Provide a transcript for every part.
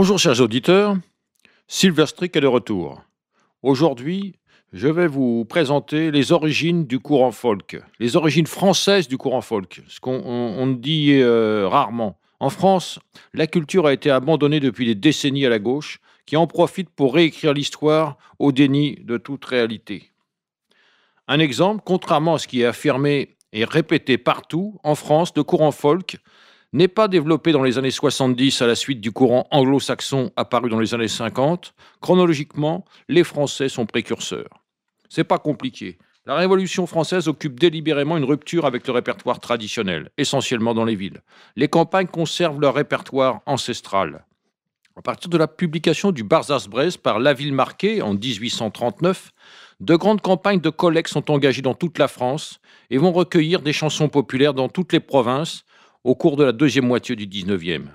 Bonjour chers auditeurs, Silverstrick est de retour. Aujourd'hui, je vais vous présenter les origines du courant folk, les origines françaises du courant folk, ce qu'on dit euh, rarement. En France, la culture a été abandonnée depuis des décennies à la gauche, qui en profite pour réécrire l'histoire au déni de toute réalité. Un exemple, contrairement à ce qui est affirmé et répété partout, en France, le courant folk n'est pas développé dans les années 70 à la suite du courant anglo-saxon apparu dans les années 50. Chronologiquement, les Français sont précurseurs. C'est pas compliqué. La Révolution française occupe délibérément une rupture avec le répertoire traditionnel, essentiellement dans les villes. Les campagnes conservent leur répertoire ancestral. À partir de la publication du Barzaz-Brez par La Ville marquée en 1839, de grandes campagnes de collecte sont engagées dans toute la France et vont recueillir des chansons populaires dans toutes les provinces au cours de la deuxième moitié du XIXe.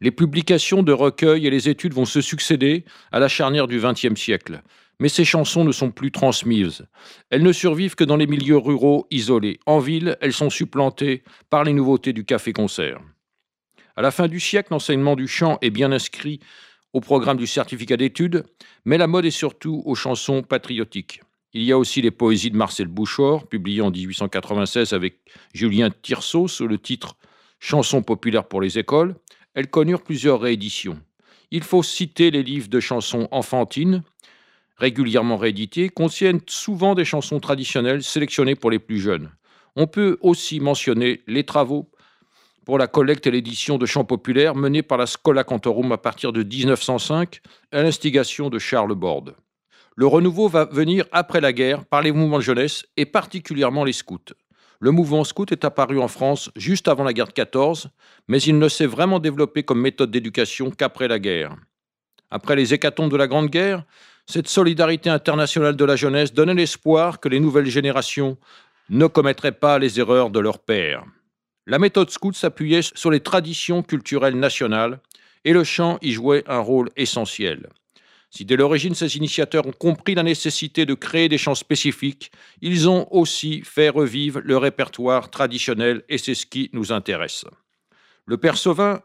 Les publications de recueils et les études vont se succéder à la charnière du XXe siècle. Mais ces chansons ne sont plus transmises. Elles ne survivent que dans les milieux ruraux isolés. En ville, elles sont supplantées par les nouveautés du café-concert. À la fin du siècle, l'enseignement du chant est bien inscrit au programme du certificat d'études, mais la mode est surtout aux chansons patriotiques. Il y a aussi les poésies de Marcel Bouchard, publiées en 1896 avec Julien Tirsault sous le titre Chansons populaires pour les écoles. Elles connurent plusieurs rééditions. Il faut citer les livres de chansons enfantines, régulièrement réédités, contiennent souvent des chansons traditionnelles sélectionnées pour les plus jeunes. On peut aussi mentionner les travaux pour la collecte et l'édition de chants populaires menés par la Schola Cantorum à partir de 1905 à l'instigation de Charles Borde. Le renouveau va venir après la guerre par les mouvements de jeunesse et particulièrement les scouts. Le mouvement scout est apparu en France juste avant la guerre de 14, mais il ne s'est vraiment développé comme méthode d'éducation qu'après la guerre. Après les hécatombes de la Grande Guerre, cette solidarité internationale de la jeunesse donnait l'espoir que les nouvelles générations ne commettraient pas les erreurs de leurs pères. La méthode scout s'appuyait sur les traditions culturelles nationales et le chant y jouait un rôle essentiel. Si dès l'origine ces initiateurs ont compris la nécessité de créer des chants spécifiques, ils ont aussi fait revivre le répertoire traditionnel et c'est ce qui nous intéresse. Le père Sauvin,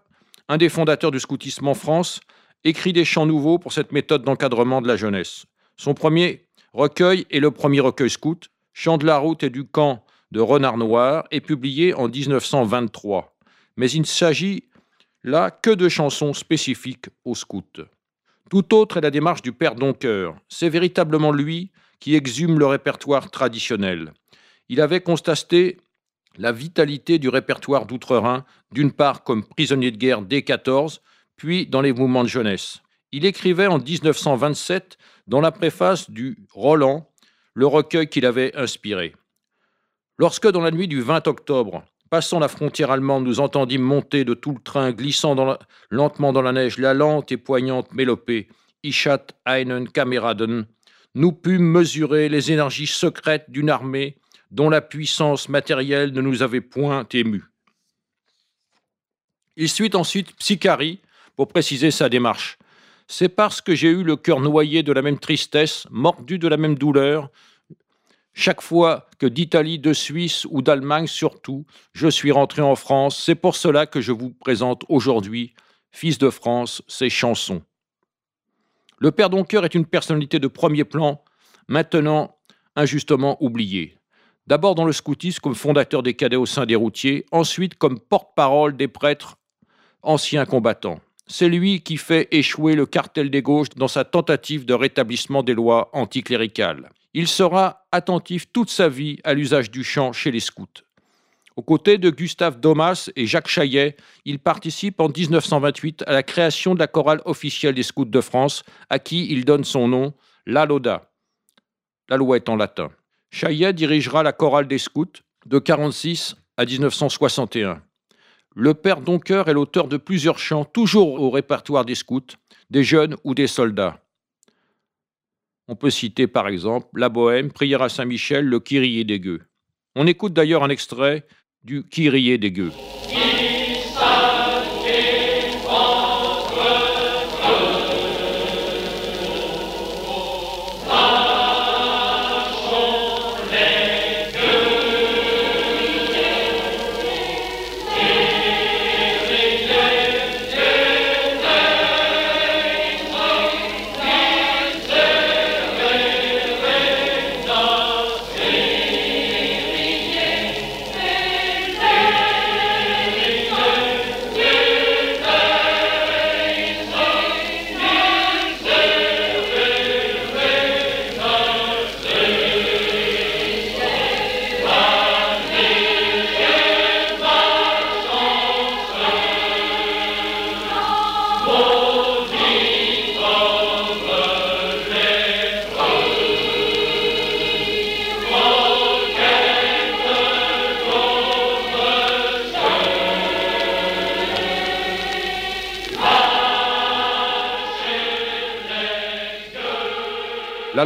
un des fondateurs du scoutisme en France, écrit des chants nouveaux pour cette méthode d'encadrement de la jeunesse. Son premier recueil est le premier recueil scout, Chant de la route et du camp de Renard Noir, est publié en 1923. Mais il ne s'agit là que de chansons spécifiques aux scouts. Tout autre est la démarche du père Doncoeur. C'est véritablement lui qui exhume le répertoire traditionnel. Il avait constaté la vitalité du répertoire d'Outre-Rhin, d'une part comme prisonnier de guerre dès 14, puis dans les mouvements de jeunesse. Il écrivait en 1927 dans la préface du Roland le recueil qu'il avait inspiré. Lorsque dans la nuit du 20 octobre, Passant la frontière allemande, nous entendîmes monter de tout le train, glissant lentement dans la neige, la lente et poignante mélopée, Ichat einen Kameraden. Nous pûmes mesurer les énergies secrètes d'une armée dont la puissance matérielle ne nous avait point émus. Il suit ensuite Psychari pour préciser sa démarche. C'est parce que j'ai eu le cœur noyé de la même tristesse, mordu de la même douleur, chaque fois que d'Italie, de Suisse ou d'Allemagne surtout, je suis rentré en France, c'est pour cela que je vous présente aujourd'hui, Fils de France, ces chansons. Le Père Doncoeur est une personnalité de premier plan, maintenant injustement oubliée. D'abord dans le scoutisme comme fondateur des cadets au sein des routiers, ensuite comme porte-parole des prêtres anciens combattants. C'est lui qui fait échouer le cartel des gauches dans sa tentative de rétablissement des lois anticléricales. Il sera attentif toute sa vie à l'usage du chant chez les scouts. Aux côtés de Gustave Domas et Jacques Chaillet, il participe en 1928 à la création de la chorale officielle des scouts de France, à qui il donne son nom, La Loda. La loi est en latin. Chaillet dirigera la chorale des scouts de 1946 à 1961. Le père Doncoeur est l'auteur de plusieurs chants, toujours au répertoire des scouts, des jeunes ou des soldats. On peut citer par exemple La Bohème, Prière à Saint-Michel, le Kyrie des gueux. On écoute d'ailleurs un extrait du Kyrie des gueux.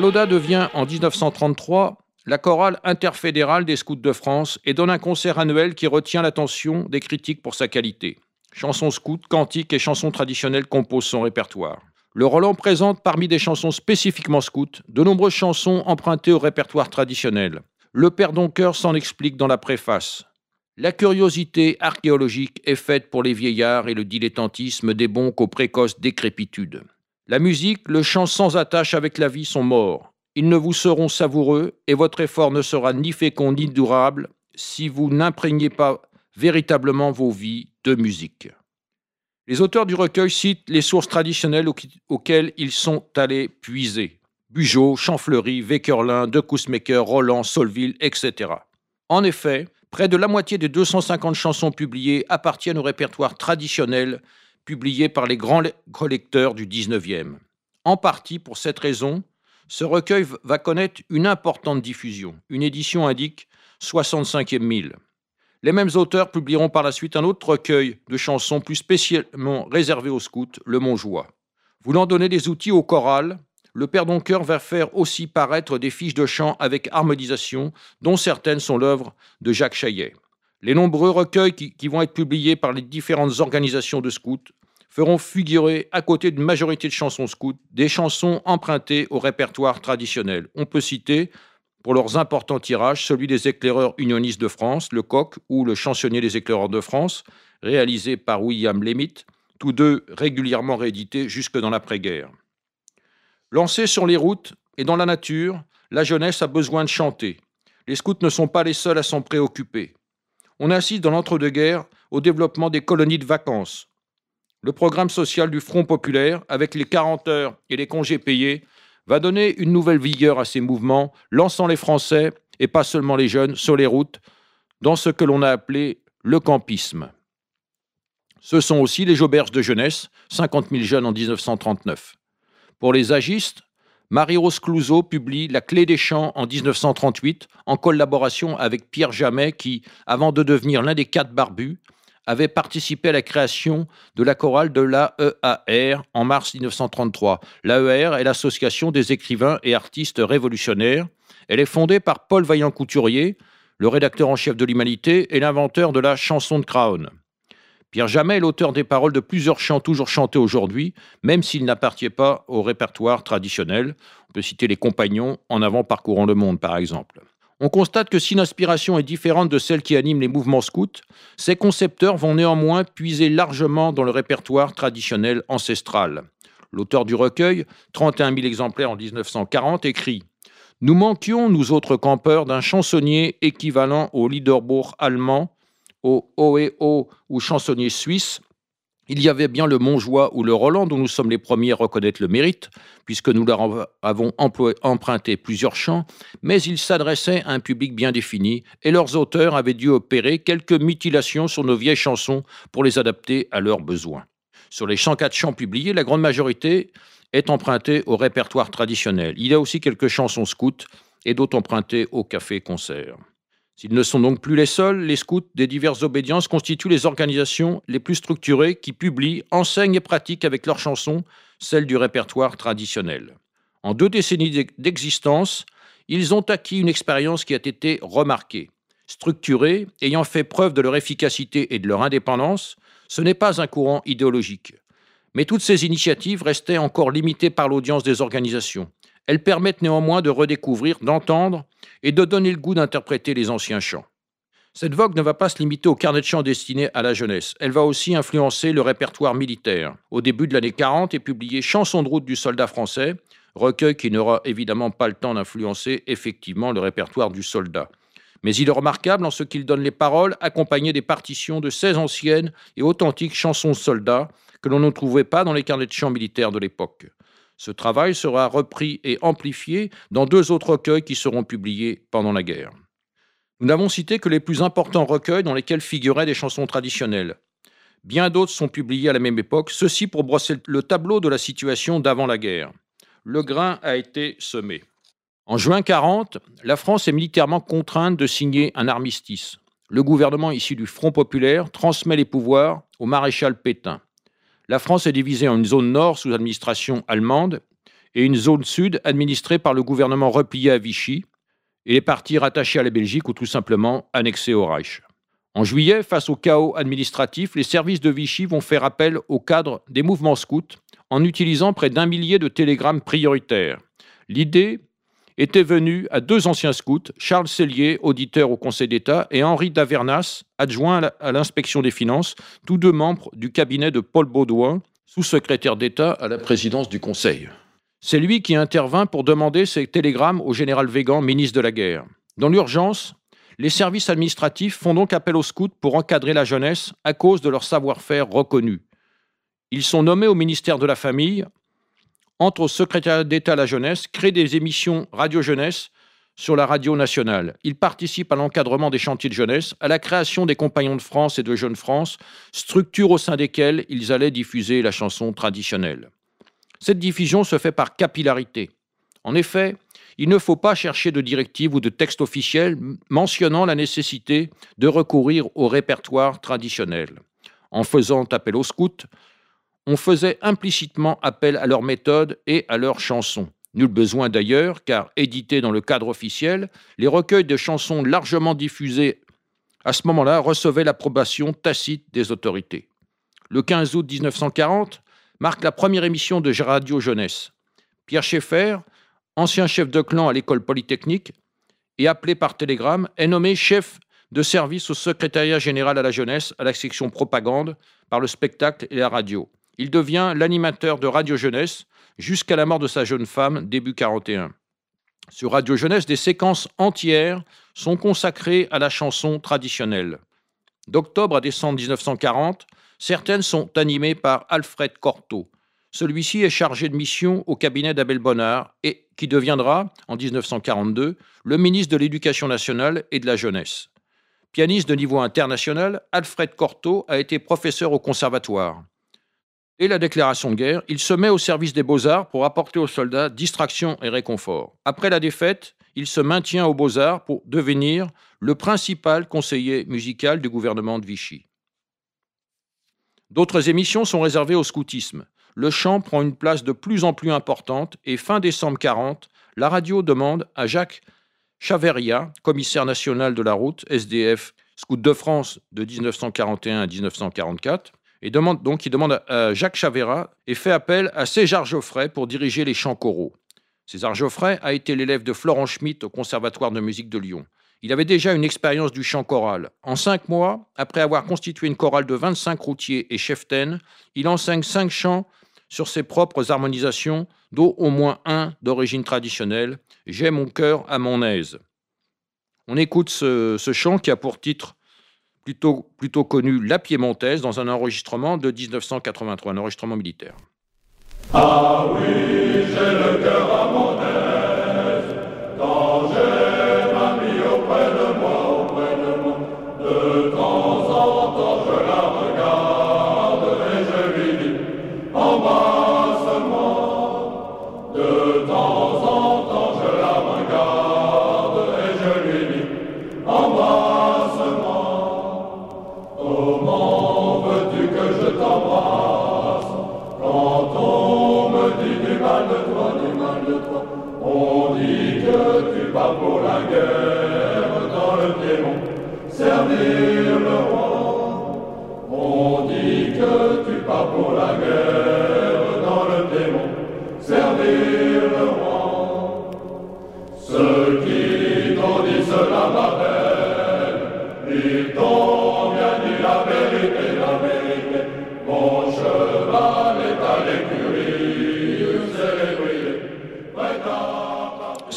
LODA devient en 1933 la chorale interfédérale des scouts de France et donne un concert annuel qui retient l'attention des critiques pour sa qualité. Chansons scouts, cantiques et chansons traditionnelles composent son répertoire. Le Roland présente parmi des chansons spécifiquement scouts de nombreuses chansons empruntées au répertoire traditionnel. Le Père Doncoeur s'en explique dans la préface. La curiosité archéologique est faite pour les vieillards et le dilettantisme des bons qu'aux précoces décrépitudes. La musique, le chant sans attache avec la vie sont morts. Ils ne vous seront savoureux et votre effort ne sera ni fécond ni durable si vous n'imprégnez pas véritablement vos vies de musique. Les auteurs du recueil citent les sources traditionnelles auxquelles ils sont allés puiser. Bugeaud, Champfleury, Vécurlin, De Cousmaker, Roland, Solville, etc. En effet, près de la moitié des 250 chansons publiées appartiennent au répertoire traditionnel publié par les grands collecteurs du 19e. En partie pour cette raison, ce recueil va connaître une importante diffusion. Une édition indique 65e mille. Les mêmes auteurs publieront par la suite un autre recueil de chansons plus spécialement réservé aux scouts, Le Montjoie. Voulant donner des outils au choral, le Père Doncoeur va faire aussi paraître des fiches de chant avec harmonisation, dont certaines sont l'œuvre de Jacques Chaillet. Les nombreux recueils qui, vont être publiés par les différentes organisations de scouts feront figurer, à côté d'une majorité de chansons scouts, des chansons empruntées au répertoire traditionnel. On peut citer, pour leurs importants tirages, celui des éclaireurs unionistes de France, le Coq, ou le chansonnier des éclaireurs de France, réalisé par William Lemit, tous deux régulièrement réédités jusque dans l'après-guerre. Lancés sur les routes et dans la nature, la jeunesse a besoin de chanter. Les scouts ne sont pas les seuls à s'en préoccuper. On assiste dans l'entre-deux-guerres au développement des colonies de vacances, le programme social du Front populaire, avec les 40 heures et les congés payés, va donner une nouvelle vigueur à ces mouvements, lançant les Français, et pas seulement les jeunes, sur les routes, dans ce que l'on a appelé le campisme. Ce sont aussi les auberges de jeunesse, 50 000 jeunes en 1939. Pour les agistes, Marie-Rose Clouseau publie La clé des champs en 1938 en collaboration avec Pierre Jamet qui, avant de devenir l'un des quatre barbus, avait participé à la création de la chorale de l'AEAR en mars 1933. L'AER est l'association des écrivains et artistes révolutionnaires. Elle est fondée par Paul Vaillant-Couturier, le rédacteur en chef de l'Humanité et l'inventeur de la chanson de Crown. Pierre Jamet est l'auteur des paroles de plusieurs chants toujours chantés aujourd'hui, même s'ils n'appartiennent pas au répertoire traditionnel. On peut citer les compagnons en avant parcourant le monde, par exemple. On constate que si l'inspiration est différente de celle qui anime les mouvements scouts, ces concepteurs vont néanmoins puiser largement dans le répertoire traditionnel ancestral. L'auteur du recueil, 31 000 exemplaires en 1940, écrit Nous manquions, nous autres campeurs, d'un chansonnier équivalent au Liederbourg allemand, au OEO ou chansonnier suisse, il y avait bien le Montjoie ou le Roland dont nous sommes les premiers à reconnaître le mérite, puisque nous leur avons emprunté plusieurs chants, mais ils s'adressaient à un public bien défini, et leurs auteurs avaient dû opérer quelques mutilations sur nos vieilles chansons pour les adapter à leurs besoins. Sur les 104 chants publiés, la grande majorité est empruntée au répertoire traditionnel. Il y a aussi quelques chansons scouts et d'autres empruntées au café-concert. S'ils ne sont donc plus les seuls, les scouts des diverses obédiences constituent les organisations les plus structurées qui publient, enseignent et pratiquent avec leurs chansons celles du répertoire traditionnel. En deux décennies d'existence, ils ont acquis une expérience qui a été remarquée. Structurés, ayant fait preuve de leur efficacité et de leur indépendance, ce n'est pas un courant idéologique. Mais toutes ces initiatives restaient encore limitées par l'audience des organisations. Elles permettent néanmoins de redécouvrir, d'entendre et de donner le goût d'interpréter les anciens chants. Cette vogue ne va pas se limiter au carnet de chants destiné à la jeunesse. Elle va aussi influencer le répertoire militaire. Au début de l'année 40 est publié Chanson de route du soldat français, recueil qui n'aura évidemment pas le temps d'influencer effectivement le répertoire du soldat. Mais il est remarquable en ce qu'il donne les paroles accompagnées des partitions de 16 anciennes et authentiques chansons soldats que l'on ne trouvait pas dans les carnets de chants militaires de l'époque. Ce travail sera repris et amplifié dans deux autres recueils qui seront publiés pendant la guerre. Nous n'avons cité que les plus importants recueils dans lesquels figuraient des chansons traditionnelles. Bien d'autres sont publiés à la même époque, ceci pour brosser le tableau de la situation d'avant la guerre. Le grain a été semé. En juin 40, la France est militairement contrainte de signer un armistice. Le gouvernement issu du Front populaire transmet les pouvoirs au maréchal Pétain la France est divisée en une zone nord sous administration allemande et une zone sud administrée par le gouvernement replié à Vichy, et les parties rattachées à la Belgique ou tout simplement annexées au Reich. En juillet, face au chaos administratif, les services de Vichy vont faire appel au cadre des mouvements scouts en utilisant près d'un millier de télégrammes prioritaires. L'idée était venue à deux anciens scouts, Charles Cellier, auditeur au Conseil d'État, et Henri Davernas, adjoint à l'inspection des finances, tous deux membres du cabinet de Paul Baudouin, sous-secrétaire d'État à la présidence du Conseil. C'est lui qui intervint pour demander ces télégrammes au général Végan, ministre de la Guerre. Dans l'urgence, les services administratifs font donc appel aux scouts pour encadrer la jeunesse à cause de leur savoir-faire reconnu. Ils sont nommés au ministère de la Famille, entrent au secrétaire d'État à la jeunesse, créent des émissions radio-jeunesse sur la radio nationale. Ils participent à l'encadrement des chantiers de jeunesse, à la création des Compagnons de France et de Jeunes France, structures au sein desquelles ils allaient diffuser la chanson traditionnelle. Cette diffusion se fait par capillarité. En effet, il ne faut pas chercher de directives ou de textes officiels mentionnant la nécessité de recourir au répertoire traditionnel. En faisant appel aux scouts, on faisait implicitement appel à leurs méthodes et à leurs chansons. Nul besoin d'ailleurs, car édités dans le cadre officiel, les recueils de chansons largement diffusés à ce moment-là recevaient l'approbation tacite des autorités. Le 15 août 1940 marque la première émission de Radio Jeunesse. Pierre Schaeffer, ancien chef de clan à l'école polytechnique et appelé par télégramme, est nommé chef de service au secrétariat général à la jeunesse, à la section propagande, par le spectacle et la radio. Il devient l'animateur de Radio Jeunesse jusqu'à la mort de sa jeune femme, début 41. Sur Radio Jeunesse, des séquences entières sont consacrées à la chanson traditionnelle. D'octobre à décembre 1940, certaines sont animées par Alfred Cortot, celui-ci est chargé de mission au cabinet d'Abel Bonnard et qui deviendra, en 1942, le ministre de l'Éducation nationale et de la jeunesse. Pianiste de niveau international, Alfred Cortot a été professeur au conservatoire. Et la déclaration de guerre, il se met au service des beaux-arts pour apporter aux soldats distraction et réconfort. Après la défaite, il se maintient aux beaux-arts pour devenir le principal conseiller musical du gouvernement de Vichy. D'autres émissions sont réservées au scoutisme le chant prend une place de plus en plus importante et fin décembre 40, la radio demande à Jacques Chaveria, commissaire national de la route, SDF, Scout de France de 1941 à 1944, et demande, donc il demande à Jacques Chavera et fait appel à César Geoffrey pour diriger les chants choraux. César Geoffrey a été l'élève de Florent Schmitt au Conservatoire de musique de Lyon. Il avait déjà une expérience du chant choral. En cinq mois, après avoir constitué une chorale de 25 routiers et cheftaines, il enseigne cinq chants sur ses propres harmonisations, dont au moins un d'origine traditionnelle, J'ai mon cœur à mon aise. On écoute ce, chant qui a pour titre plutôt, plutôt connu La Piémontaise dans un enregistrement de 1983, un enregistrement militaire. Ah oui, j'ai le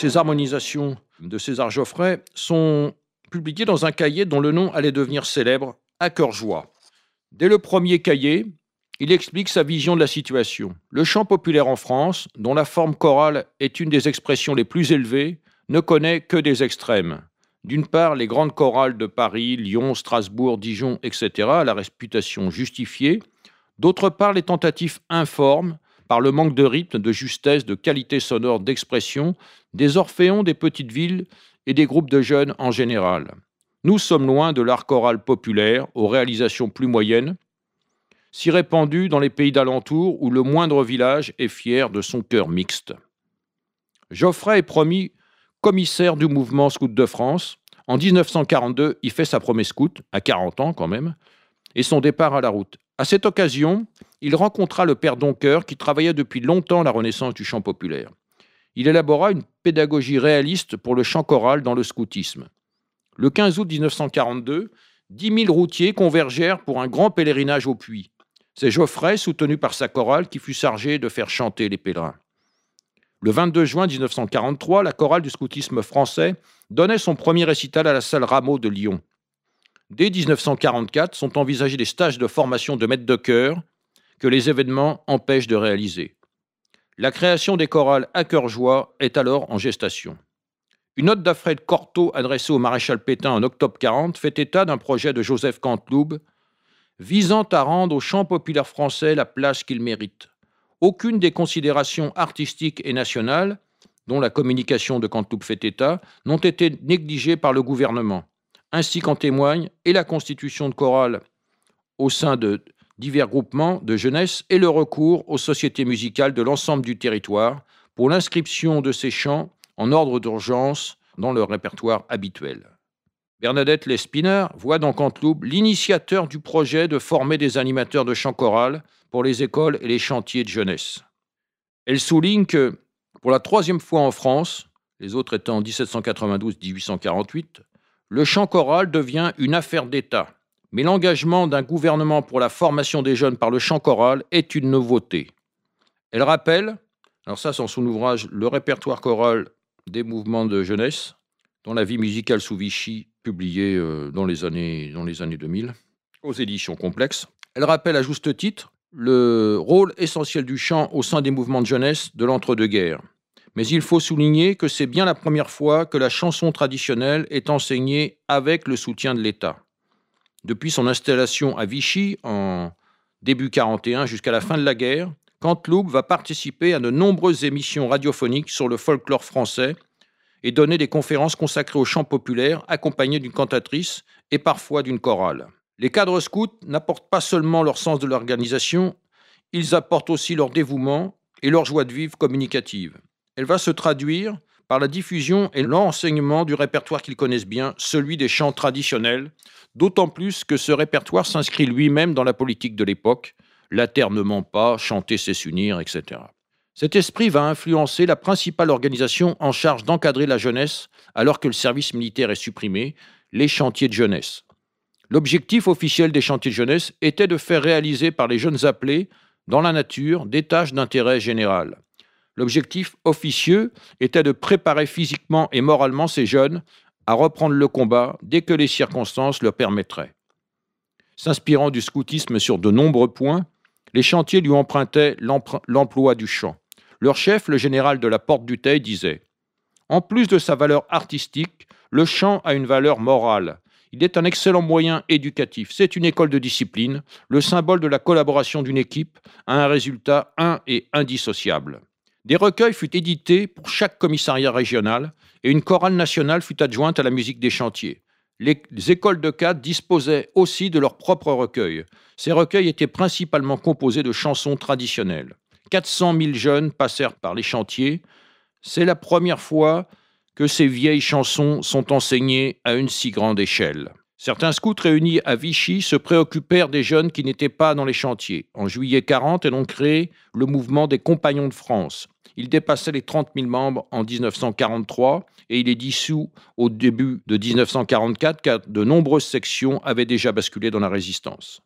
ces harmonisations de César Geoffrey sont publiées dans un cahier dont le nom allait devenir célèbre, À cœur joie. Dès le premier cahier, il explique sa vision de la situation. Le chant populaire en France, dont la forme chorale est une des expressions les plus élevées, ne connaît que des extrêmes. D'une part, les grandes chorales de Paris, Lyon, Strasbourg, Dijon, etc., à la réputation justifiée. D'autre part, les tentatives informes par le manque de rythme, de justesse, de qualité sonore, d'expression des orphéons des petites villes et des groupes de jeunes en général. Nous sommes loin de l'art choral populaire, aux réalisations plus moyennes, si répandu dans les pays d'alentour où le moindre village est fier de son chœur mixte. Geoffrey est promis commissaire du mouvement scout de France. En 1942, il fait sa promesse scout, à 40 ans quand même, et son départ à la route. À cette occasion, il rencontra le père Doncoeur qui travaillait depuis longtemps la renaissance du chant populaire. Il élabora une pédagogie réaliste pour le chant choral dans le scoutisme. Le 15 août 1942, 10 000 routiers convergèrent pour un grand pèlerinage au puits. C'est Geoffrey, soutenu par sa chorale, qui fut chargé de faire chanter les pèlerins. Le 22 juin 1943, la chorale du scoutisme français donnait son premier récital à la salle Rameau de Lyon. Dès 1944 sont envisagés des stages de formation de maîtres de chœur que les événements empêchent de réaliser. La création des chorales à cœur joie est alors en gestation. Une note d'Alfred Cortot adressée au maréchal Pétain en octobre 40 fait état d'un projet de Joseph Canteloube visant à rendre au chant populaire français la place qu'il mérite. Aucune des considérations artistiques et nationales, dont la communication de Canteloube fait état, n'ont été négligées par le gouvernement ainsi qu'en témoigne et la constitution de chorale au sein de divers groupements de jeunesse et le recours aux sociétés musicales de l'ensemble du territoire pour l'inscription de ces chants en ordre d'urgence dans leur répertoire habituel. Bernadette Lespiner voit dans Canteloup l'initiateur du projet de former des animateurs de chant choral pour les écoles et les chantiers de jeunesse. Elle souligne que, pour la troisième fois en France, les autres étant en 1792-1848, le chant choral devient une affaire d'État. Mais l'engagement d'un gouvernement pour la formation des jeunes par le chant choral est une nouveauté. Elle rappelle, alors ça c'est son ouvrage Le répertoire choral des mouvements de jeunesse, dans la vie musicale sous Vichy, publié euh, dans, les années, dans les années 2000, aux éditions complexes. Elle rappelle à juste titre le rôle essentiel du chant au sein des mouvements de jeunesse de l'entre-deux-guerres. Mais il faut souligner que c'est bien la première fois que la chanson traditionnelle est enseignée avec le soutien de l'État. Depuis son installation à Vichy en début 41 jusqu'à la fin de la guerre, Canteloup va participer à de nombreuses émissions radiophoniques sur le folklore français et donner des conférences consacrées au chant populaire accompagnées d'une cantatrice et parfois d'une chorale. Les cadres scouts n'apportent pas seulement leur sens de l'organisation, ils apportent aussi leur dévouement et leur joie de vivre communicative elle va se traduire par la diffusion et l'enseignement du répertoire qu'ils connaissent bien, celui des chants traditionnels, d'autant plus que ce répertoire s'inscrit lui-même dans la politique de l'époque, la terre ne ment pas, chanter c'est s'unir, etc. Cet esprit va influencer la principale organisation en charge d'encadrer la jeunesse alors que le service militaire est supprimé, les chantiers de jeunesse. L'objectif officiel des chantiers de jeunesse était de faire réaliser par les jeunes appelés, dans la nature, des tâches d'intérêt général. L'objectif officieux était de préparer physiquement et moralement ces jeunes à reprendre le combat dès que les circonstances le permettraient. S'inspirant du scoutisme sur de nombreux points, les chantiers lui empruntaient l'emploi du chant. Leur chef, le général de la Porte du Teil, disait En plus de sa valeur artistique, le chant a une valeur morale. Il est un excellent moyen éducatif. C'est une école de discipline, le symbole de la collaboration d'une équipe à un résultat un et indissociable. Des recueils furent édités pour chaque commissariat régional et une chorale nationale fut adjointe à la musique des chantiers. Les écoles de cadre disposaient aussi de leurs propres recueils. Ces recueils étaient principalement composés de chansons traditionnelles. 400 000 jeunes passèrent par les chantiers. C'est la première fois que ces vieilles chansons sont enseignées à une si grande échelle. Certains scouts réunis à Vichy se préoccupèrent des jeunes qui n'étaient pas dans les chantiers. En juillet 40, ils ont créé le mouvement des Compagnons de France. Il dépassait les 30 000 membres en 1943 et il est dissous au début de 1944 car de nombreuses sections avaient déjà basculé dans la résistance.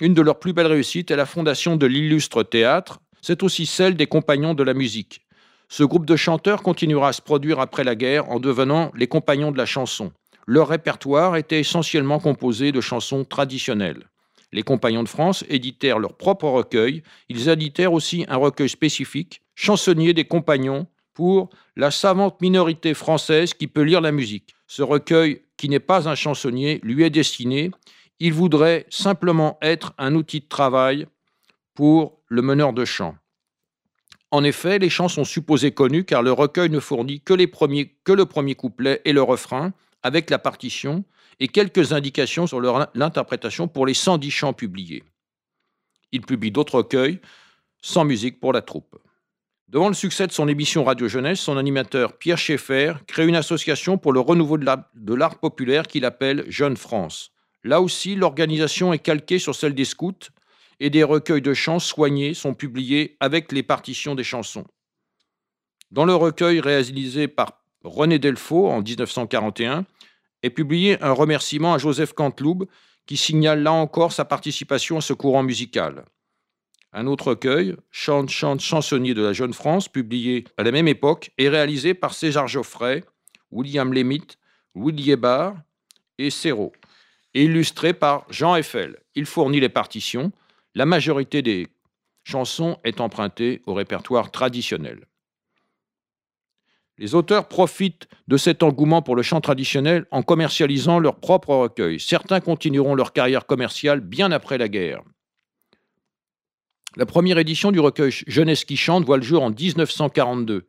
Une de leurs plus belles réussites est la fondation de l'illustre théâtre. C'est aussi celle des Compagnons de la musique. Ce groupe de chanteurs continuera à se produire après la guerre en devenant les Compagnons de la chanson. Leur répertoire était essentiellement composé de chansons traditionnelles. Les Compagnons de France éditèrent leur propre recueil. Ils éditèrent aussi un recueil spécifique, Chansonnier des Compagnons, pour la savante minorité française qui peut lire la musique. Ce recueil, qui n'est pas un chansonnier, lui est destiné. Il voudrait simplement être un outil de travail pour le meneur de chant. En effet, les chants sont supposés connus car le recueil ne fournit que, que le premier couplet et le refrain, avec la partition et quelques indications sur l'interprétation pour les 110 chants publiés. Il publie d'autres recueils sans musique pour la troupe. Devant le succès de son émission Radio Jeunesse, son animateur Pierre Schaeffer crée une association pour le renouveau de l'art populaire qu'il appelle Jeune France. Là aussi, l'organisation est calquée sur celle des scouts et des recueils de chants soignés sont publiés avec les partitions des chansons. Dans le recueil réalisé par René Delfaux en 1941, est publié un remerciement à Joseph Canteloube qui signale là encore sa participation à ce courant musical. Un autre recueil, Chante, chante, chansonnier de la Jeune France, publié à la même époque, est réalisé par César Geoffrey, William Lemit, Willy Barr et Serrault, et illustré par Jean Eiffel. Il fournit les partitions. La majorité des chansons est empruntée au répertoire traditionnel. Les auteurs profitent de cet engouement pour le chant traditionnel en commercialisant leurs propres recueils. Certains continueront leur carrière commerciale bien après la guerre. La première édition du recueil Jeunesse qui chante voit le jour en 1942.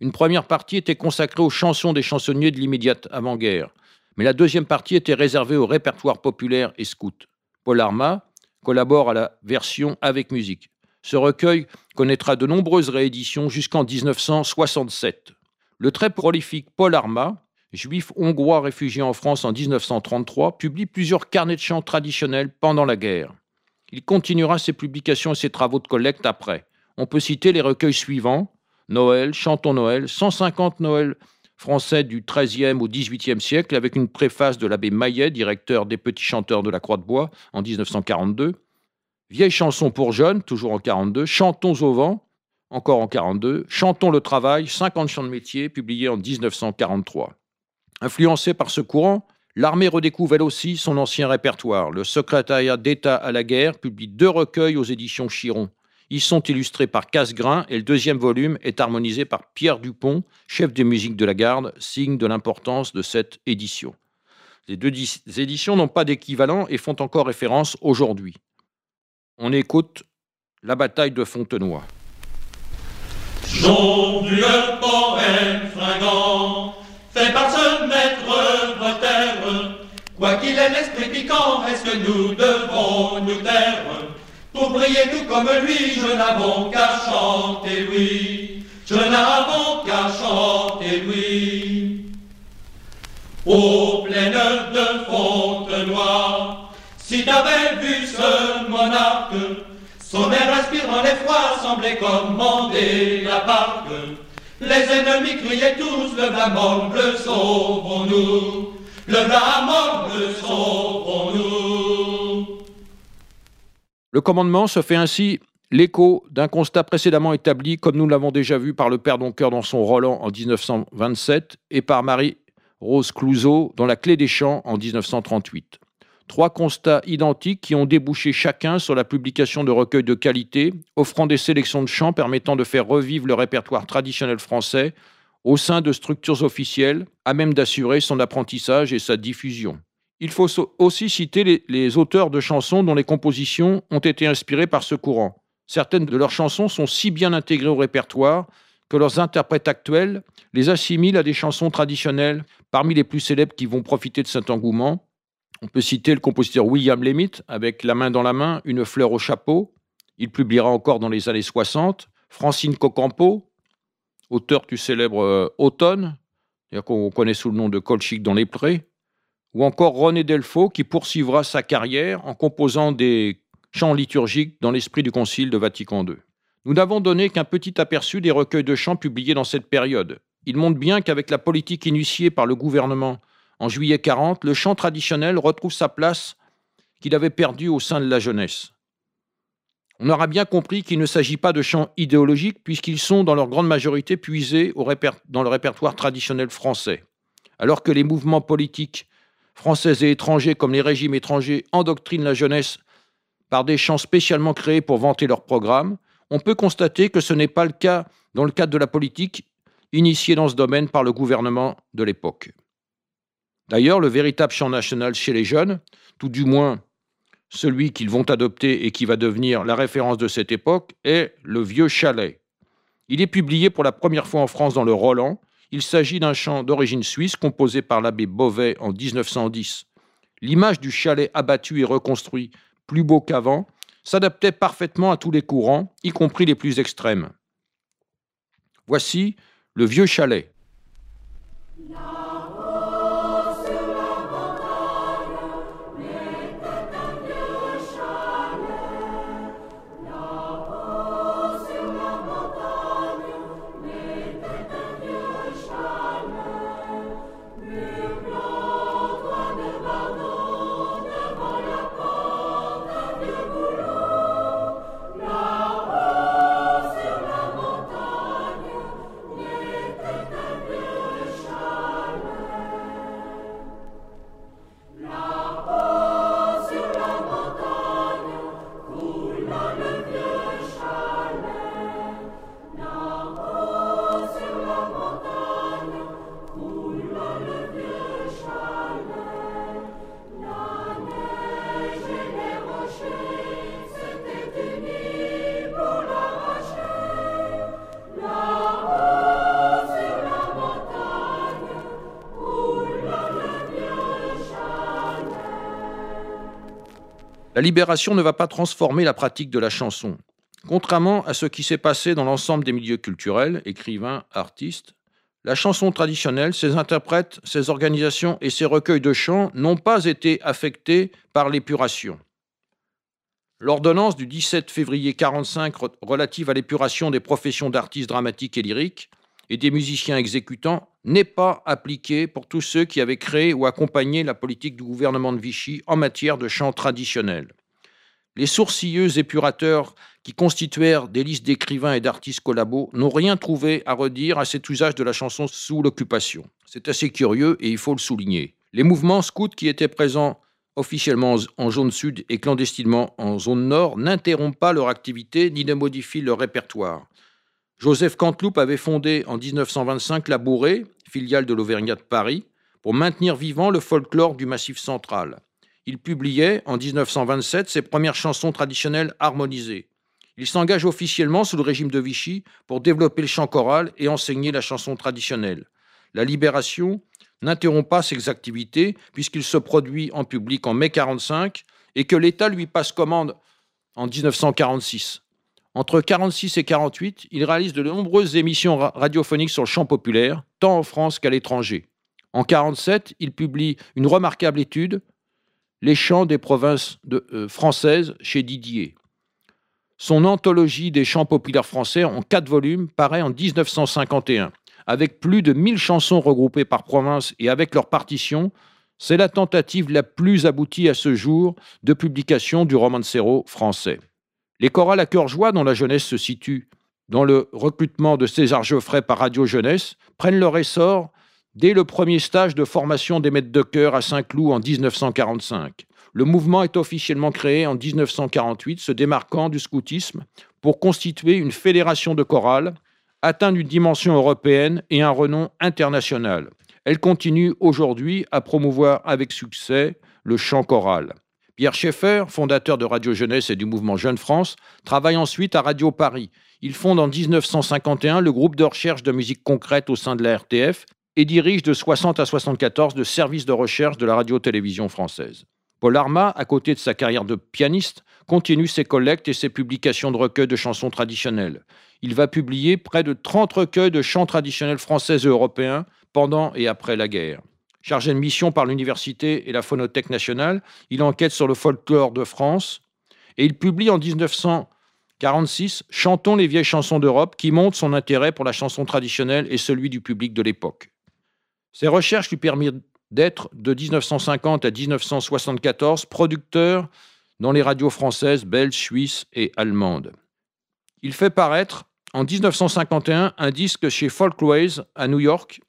Une première partie était consacrée aux chansons des chansonniers de l'immédiate avant-guerre, mais la deuxième partie était réservée au répertoire populaire et scout. Paul Arma collabore à la version avec musique. Ce recueil connaîtra de nombreuses rééditions jusqu'en 1967. Le très prolifique Paul Arma, juif hongrois réfugié en France en 1933, publie plusieurs carnets de chants traditionnels pendant la guerre. Il continuera ses publications et ses travaux de collecte après. On peut citer les recueils suivants Noël, Chantons Noël, 150 Noël français du XIIIe au XVIIIe siècle, avec une préface de l'abbé Maillet, directeur des Petits Chanteurs de la Croix de Bois en 1942. Vieille chanson pour jeunes, toujours en 42. Chantons au vent, encore en 42. Chantons le travail, 50 chants de métier, publié en 1943. Influencé par ce courant, L'armée redécouvre elle aussi son ancien répertoire. Le secrétariat d'État à la guerre publie deux recueils aux éditions Chiron. Ils sont illustrés par Casgrain et le deuxième volume est harmonisé par Pierre Dupont, chef des musiques de la garde, signe de l'importance de cette édition. Les deux éditions n'ont pas d'équivalent et font encore référence aujourd'hui. On écoute la bataille de Fontenoy. Fait par ce maître Voltaire. Quoi qu'il ait l'esprit piquant, est-ce que nous devons nous taire? Pour briller tout comme lui, je n'avons qu'à chanter oui. Je n'avons qu'à chanter oui. Aux plaines de Fontenoy, si t'avais vu ce monarque, son air respirant l'effroi semblait commander la barque. Les ennemis criaient tous, le bleu sauvons-nous, le bleu sauvons-nous. Le commandement se fait ainsi l'écho d'un constat précédemment établi, comme nous l'avons déjà vu par le père Doncoeur dans son Roland en 1927 et par Marie-Rose Clouseau dans La Clé des Champs en 1938. Trois constats identiques qui ont débouché chacun sur la publication de recueils de qualité, offrant des sélections de chants permettant de faire revivre le répertoire traditionnel français au sein de structures officielles à même d'assurer son apprentissage et sa diffusion. Il faut aussi citer les, auteurs de chansons dont les compositions ont été inspirées par ce courant. Certaines de leurs chansons sont si bien intégrées au répertoire que leurs interprètes actuels les assimilent à des chansons traditionnelles, parmi les plus célèbres qui vont profiter de cet engouement. On peut citer le compositeur William Lemit avec La main dans la main, Une fleur au chapeau. Il publiera encore dans les années 60. Francine Cocampo, auteur du célèbre euh, Automne, qu'on connaît sous le nom de Colchic dans les prés. Ou encore René Delfaux qui poursuivra sa carrière en composant des chants liturgiques dans l'esprit du Concile de Vatican II. Nous n'avons donné qu'un petit aperçu des recueils de chants publiés dans cette période. Il montre bien qu'avec la politique initiée par le gouvernement en juillet 40, le chant traditionnel retrouve sa place qu'il avait perdue au sein de la jeunesse. On aura bien compris qu'il ne s'agit pas de chants idéologiques puisqu'ils sont dans leur grande majorité puisés dans le répertoire traditionnel français. Alors que les mouvements politiques français et étrangers comme les régimes étrangers endoctrinent la jeunesse par des chants spécialement créés pour vanter leur programme, on peut constater que ce n'est pas le cas dans le cadre de la politique initiée dans ce domaine par le gouvernement de l'époque. D'ailleurs, le véritable chant national chez les jeunes, tout du moins celui qu'ils vont adopter et qui va devenir la référence de cette époque, est le vieux chalet. Il est publié pour la première fois en France dans le Roland. Il s'agit d'un chant d'origine suisse composé par l'abbé Beauvais en 1910. L'image du chalet abattu et reconstruit, plus beau qu'avant, s'adaptait parfaitement à tous les courants, y compris les plus extrêmes. Voici le vieux chalet. Libération ne va pas transformer la pratique de la chanson. Contrairement à ce qui s'est passé dans l'ensemble des milieux culturels, écrivains, artistes, la chanson traditionnelle, ses interprètes, ses organisations et ses recueils de chants n'ont pas été affectés par l'épuration. L'ordonnance du 17 février 1945 relative à l'épuration des professions d'artistes dramatiques et lyriques et des musiciens exécutants n'est pas appliquée pour tous ceux qui avaient créé ou accompagné la politique du gouvernement de Vichy en matière de chant traditionnel. Les sourcilleux épurateurs qui constituèrent des listes d'écrivains et d'artistes collabos n'ont rien trouvé à redire à cet usage de la chanson sous l'occupation. C'est assez curieux et il faut le souligner. Les mouvements scouts qui étaient présents officiellement en zone sud et clandestinement en zone nord n'interrompent pas leur activité ni ne modifient leur répertoire. Joseph Canteloup avait fondé en 1925 la Bourrée, filiale de l'Auvergnat de Paris, pour maintenir vivant le folklore du Massif central. Il publiait en 1927 ses premières chansons traditionnelles harmonisées. Il s'engage officiellement sous le régime de Vichy pour développer le chant choral et enseigner la chanson traditionnelle. La Libération n'interrompt pas ses activités puisqu'il se produit en public en mai 1945 et que l'État lui passe commande en 1946. Entre 46 et 48, il réalise de nombreuses émissions radiophoniques sur le chant populaire, tant en France qu'à l'étranger. En 47, il publie une remarquable étude, Les chants des provinces euh, françaises chez Didier. Son anthologie des chants populaires français en quatre volumes paraît en 1951. Avec plus de 1000 chansons regroupées par province et avec leur partition, c'est la tentative la plus aboutie à ce jour de publication du romancero français. Les chorales à cœur joie, dont la jeunesse se situe dans le recrutement de César Geoffrey par Radio Jeunesse, prennent leur essor dès le premier stage de formation des maîtres de chœur à Saint-Cloud en 1945. Le mouvement est officiellement créé en 1948, se démarquant du scoutisme pour constituer une fédération de chorales, atteindre une dimension européenne et un renom international. Elle continue aujourd'hui à promouvoir avec succès le chant choral. Pierre Schaeffer, fondateur de Radio Jeunesse et du mouvement Jeune France, travaille ensuite à Radio Paris. Il fonde en 1951 le groupe de recherche de musique concrète au sein de la RTF et dirige de 60 à 74 le service de recherche de la radio-télévision française. Paul Arma, à côté de sa carrière de pianiste, continue ses collectes et ses publications de recueils de chansons traditionnelles. Il va publier près de 30 recueils de chants traditionnels français et européens pendant et après la guerre. Chargé de mission par l'Université et la Phonothèque nationale, il enquête sur le folklore de France et il publie en 1946 Chantons les vieilles chansons d'Europe qui montre son intérêt pour la chanson traditionnelle et celui du public de l'époque. Ses recherches lui permirent d'être, de 1950 à 1974, producteur dans les radios françaises, belges, suisses et allemandes. Il fait paraître en 1951 un disque chez Folkways à New York,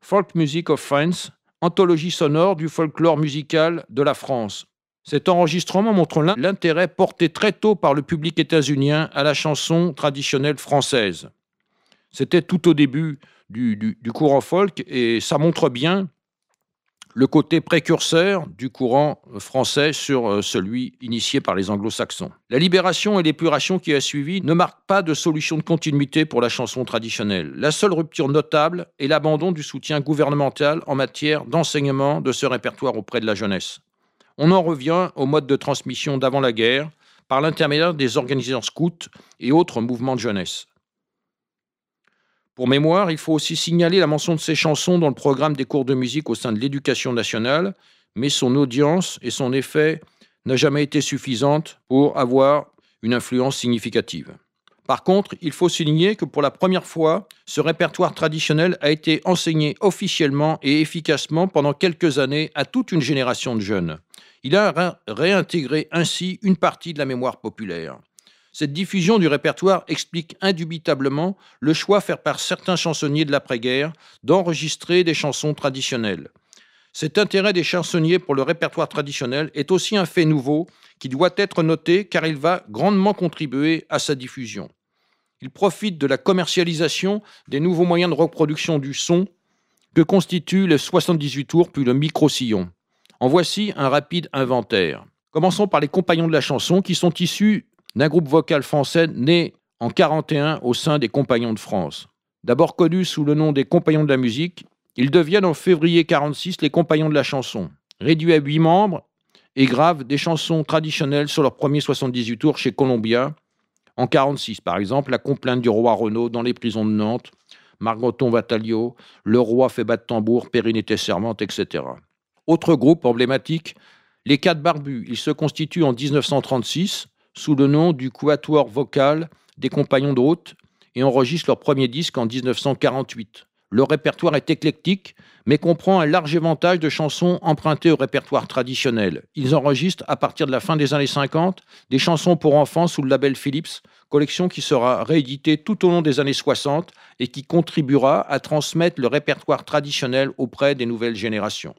Folk Music of France, anthologie sonore du folklore musical de la France. Cet enregistrement montre l'intérêt porté très tôt par le public états-unien à la chanson traditionnelle française. C'était tout au début du, du, courant folk et ça montre bien le côté précurseur du courant français sur euh, celui initié par les anglo-saxons. La libération et l'épuration qui a suivi ne marquent pas de solution de continuité pour la chanson traditionnelle. La seule rupture notable est l'abandon du soutien gouvernemental en matière d'enseignement de ce répertoire auprès de la jeunesse. On en revient au mode de transmission d'avant la guerre par l'intermédiaire des organisations scouts et autres mouvements de jeunesse. Pour mémoire, il faut aussi signaler la mention de ces chansons dans le programme des cours de musique au sein de l'éducation nationale, mais son audience et son effet n'a jamais été suffisante pour avoir une influence significative. Par contre, il faut souligner que pour la première fois, ce répertoire traditionnel a été enseigné officiellement et efficacement pendant quelques années à toute une génération de jeunes. Il a réintégré ainsi une partie de la mémoire populaire. Cette diffusion du répertoire explique indubitablement le choix fait par certains chansonniers de l'après-guerre d'enregistrer des chansons traditionnelles. Cet intérêt des chansonniers pour le répertoire traditionnel est aussi un fait nouveau qui doit être noté car il va grandement contribuer à sa diffusion. Il profite de la commercialisation des nouveaux moyens de reproduction du son que constituent le 78 tours puis le micro-sillon. En voici un rapide inventaire. Commençons par les compagnons de la chanson qui sont issus d'un groupe vocal français né en 41 au sein des Compagnons de France. D'abord connus sous le nom des Compagnons de la musique, ils deviennent en février 46 les Compagnons de la chanson. Réduits à huit membres et gravent des chansons traditionnelles sur leur premier 78 tours chez Columbia. En 46, par exemple, la complainte du roi Renaud dans les prisons de Nantes, Margoton Vatalio, Le roi fait battre tambour, Périne était servante, etc. Autre groupe emblématique, les Quatre Barbus. Ils se constituent en 1936 sous le nom du Quatuor vocal des Compagnons de route et enregistrent leur premier disque en 1948. Le répertoire est éclectique, mais comprend un large éventail de chansons empruntées au répertoire traditionnel. Ils enregistrent, à partir de la fin des années 50, des chansons pour enfants sous le label Philips, collection qui sera rééditée tout au long des années 60 et qui contribuera à transmettre le répertoire traditionnel auprès des nouvelles générations.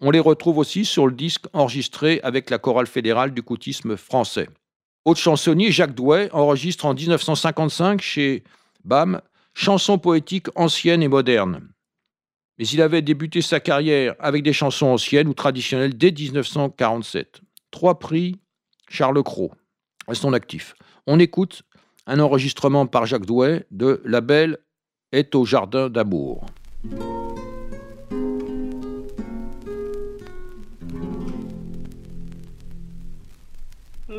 On les retrouve aussi sur le disque enregistré avec la chorale fédérale du coutisme français. Autre chansonnier, Jacques Douai, enregistre en 1955 chez BAM chansons poétiques anciennes et modernes. Mais il avait débuté sa carrière avec des chansons anciennes ou traditionnelles dès 1947. Trois prix Charles Cros. Restons actifs. On écoute un enregistrement par Jacques Douai de La Belle est au jardin d'amour.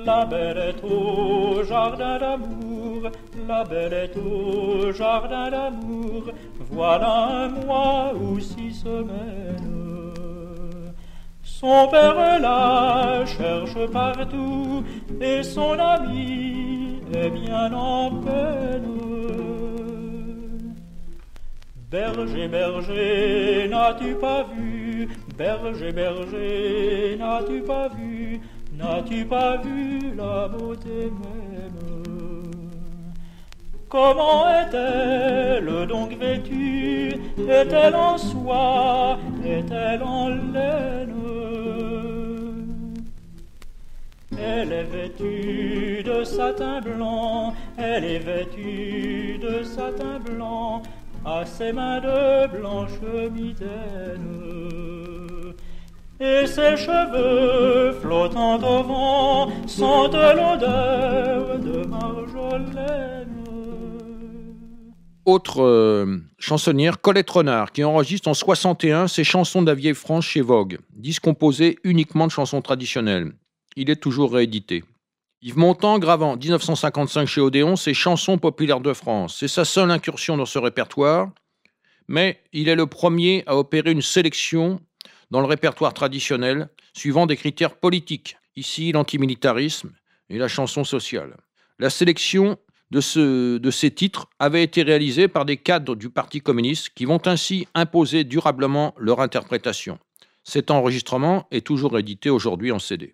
La belle est au jardin d'amour, la belle est au jardin d'amour, voilà un mois ou six semaines. Son père la cherche partout et son ami est bien en peine. Berger, berger, n'as-tu pas vu? Berger, berger, n'as-tu pas vu? N'as-tu pas vu la beauté même? Comment est-elle donc vêtue? Est-elle en soie? Est-elle en laine? Elle est vêtue de satin blanc, elle est vêtue de satin blanc, à ses mains de blanche mitaine et ses cheveux flottant au vent sentent l'odeur de Marjolaine. Autre euh, chansonnière, Colette Renard, qui enregistre en 61 ses chansons de la vieille France chez Vogue, disque composé uniquement de chansons traditionnelles. Il est toujours réédité. Yves Montand grave en 1955 chez Odéon ses chansons populaires de France. C'est sa seule incursion dans ce répertoire, mais il est le premier à opérer une sélection dans le répertoire traditionnel, suivant des critères politiques, ici l'antimilitarisme et la chanson sociale. La sélection de, ce, de ces titres avait été réalisée par des cadres du Parti communiste qui vont ainsi imposer durablement leur interprétation. Cet enregistrement est toujours édité aujourd'hui en CD.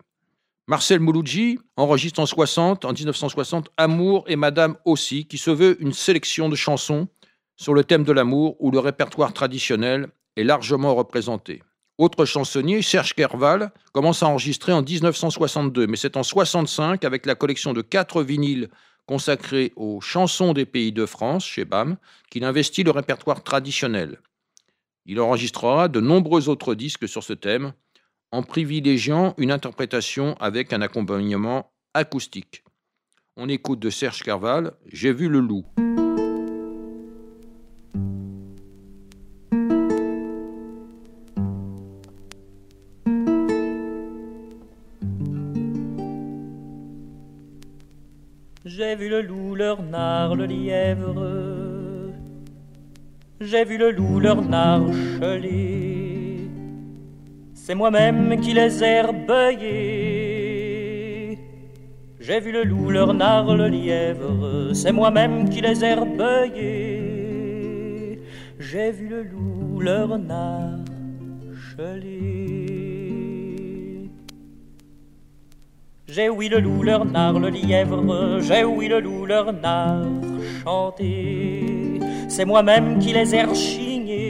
Marcel Mouloudji enregistre en 60, en 1960 Amour et Madame aussi, qui se veut une sélection de chansons sur le thème de l'amour où le répertoire traditionnel est largement représenté. Autre chansonnier, Serge Kerval, commence à enregistrer en 1962, mais c'est en 65 avec la collection de quatre vinyles consacrés aux chansons des pays de France chez BAM qu'il investit le répertoire traditionnel. Il enregistrera de nombreux autres disques sur ce thème, en privilégiant une interprétation avec un accompagnement acoustique. On écoute de Serge Kerval J'ai vu le loup. Le lièvre, J'ai vu le loup leur narcheler. C'est moi-même qui les ai rebeillés. J'ai vu le loup leur narre le lièvre. C'est moi-même qui les ai rebeillés. J'ai vu le loup leur narcheler. J'ai oui le loup leur narre le lièvre. J'ai oui le loup leur narre chanter c'est moi-même qui les ai rechignés.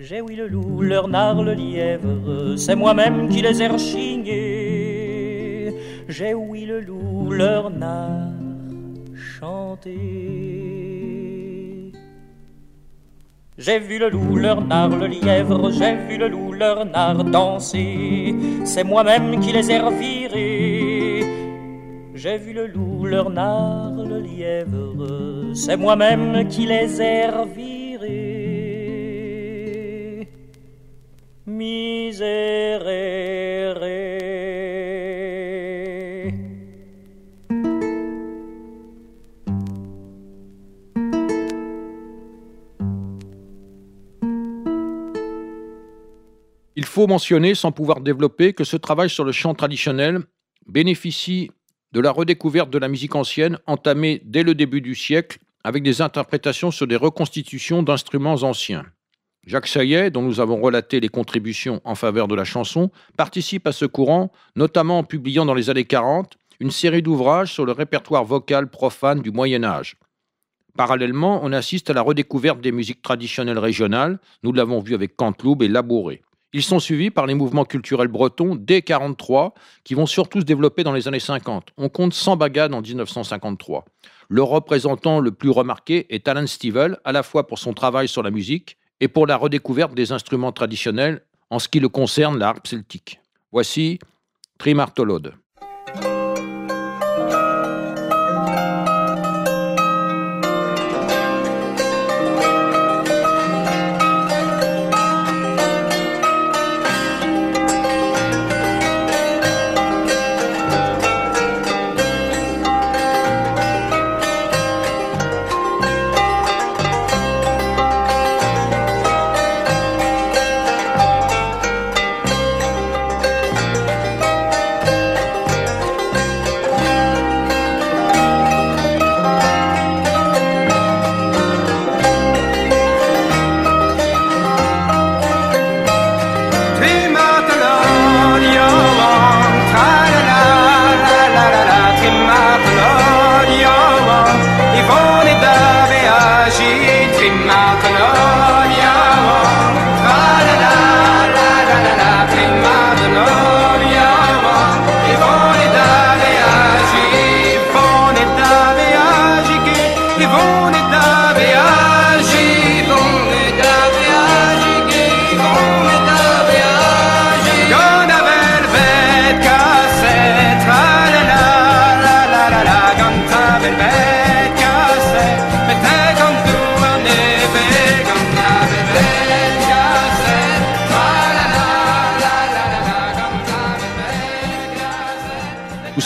J'ai oui le loup, leur nard, le lièvre, c'est moi-même qui les ai rechignés. J'ai oui le loup, leur nard, chanter. J'ai vu le loup, leur nard, le lièvre, j'ai vu le loup, leur nard danser. C'est moi-même qui les ai revirés. J'ai vu le loup, leur nard, le lièvre, c'est moi-même qui les ai revirés. Miséréré. Faut mentionner, sans pouvoir développer, que ce travail sur le chant traditionnel bénéficie de la redécouverte de la musique ancienne entamée dès le début du siècle avec des interprétations sur des reconstitutions d'instruments anciens. Jacques Chaillet, dont nous avons relaté les contributions en faveur de la chanson, participe à ce courant, notamment en publiant dans les années 40 une série d'ouvrages sur le répertoire vocal profane du Moyen Âge. Parallèlement, on assiste à la redécouverte des musiques traditionnelles régionales, nous l'avons vu avec Canteloube et Labouré. Ils sont suivis par les mouvements culturels bretons dès 43, qui vont surtout se développer dans les années 50. On compte 100 bagades en 1953. Le représentant le plus remarqué est Alan Stivell, à la fois pour son travail sur la musique et pour la redécouverte des instruments traditionnels en ce qui le concerne la harpe celtique. Voici Trimartolode.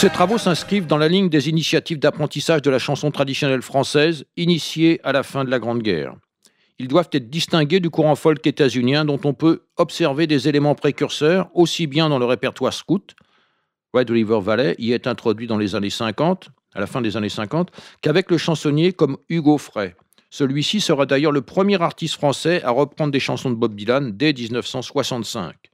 Ces travaux s'inscrivent dans la ligne des initiatives d'apprentissage de la chanson traditionnelle française initiées à la fin de la Grande Guerre. Ils doivent être distingués du courant folk états-unien dont on peut observer des éléments précurseurs aussi bien dans le répertoire scout, Red River Valley y est introduit dans les années 50, à la fin des années 50, qu'avec le chansonnier comme Hugo Frey. Celui-ci sera d'ailleurs le premier artiste français à reprendre des chansons de Bob Dylan dès 1965.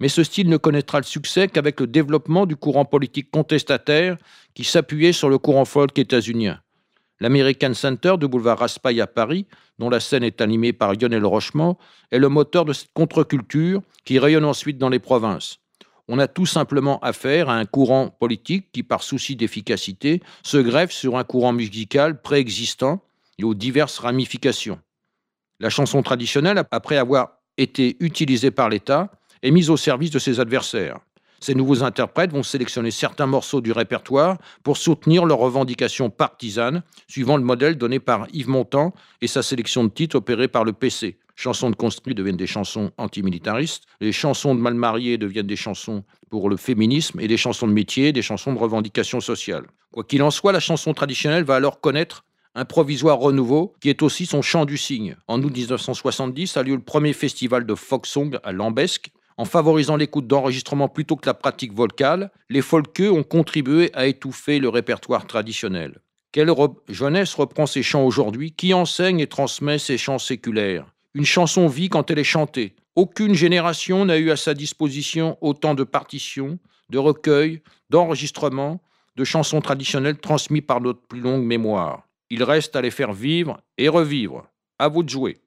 Mais ce style ne connaîtra le succès qu'avec le développement du courant politique contestataire qui s'appuyait sur le courant folk états-unien. L'American Center du boulevard Raspail à Paris, dont la scène est animée par Lionel Rochement, est le moteur de cette contre-culture qui rayonne ensuite dans les provinces. On a tout simplement affaire à un courant politique qui, par souci d'efficacité, se greffe sur un courant musical préexistant et aux diverses ramifications. La chanson traditionnelle, après avoir été utilisée par l'État, est mise au service de ses adversaires. Ces nouveaux interprètes vont sélectionner certains morceaux du répertoire pour soutenir leurs revendications partisanes, suivant le modèle donné par Yves Montand et sa sélection de titres opérée par le PC. Chansons de construit deviennent des chansons antimilitaristes, les chansons de mal mariés deviennent des chansons pour le féminisme et les chansons de métier des chansons de revendication sociale. Quoi qu'il en soit, la chanson traditionnelle va alors connaître un provisoire renouveau qui est aussi son chant du cygne. En août 1970 a lieu le premier festival de folk song à Lambesque. En favorisant l'écoute d'enregistrement plutôt que la pratique vocale, les folkeux ont contribué à étouffer le répertoire traditionnel. Quelle jeunesse reprend ces chants aujourd'hui Qui enseigne et transmet ces chants séculaires? Une chanson vit quand elle est chantée. Aucune génération n'a eu à sa disposition autant de partitions, de recueils, d'enregistrements, de chansons traditionnelles transmis par notre plus longue mémoire. Il reste à les faire vivre et revivre. À vous de jouer.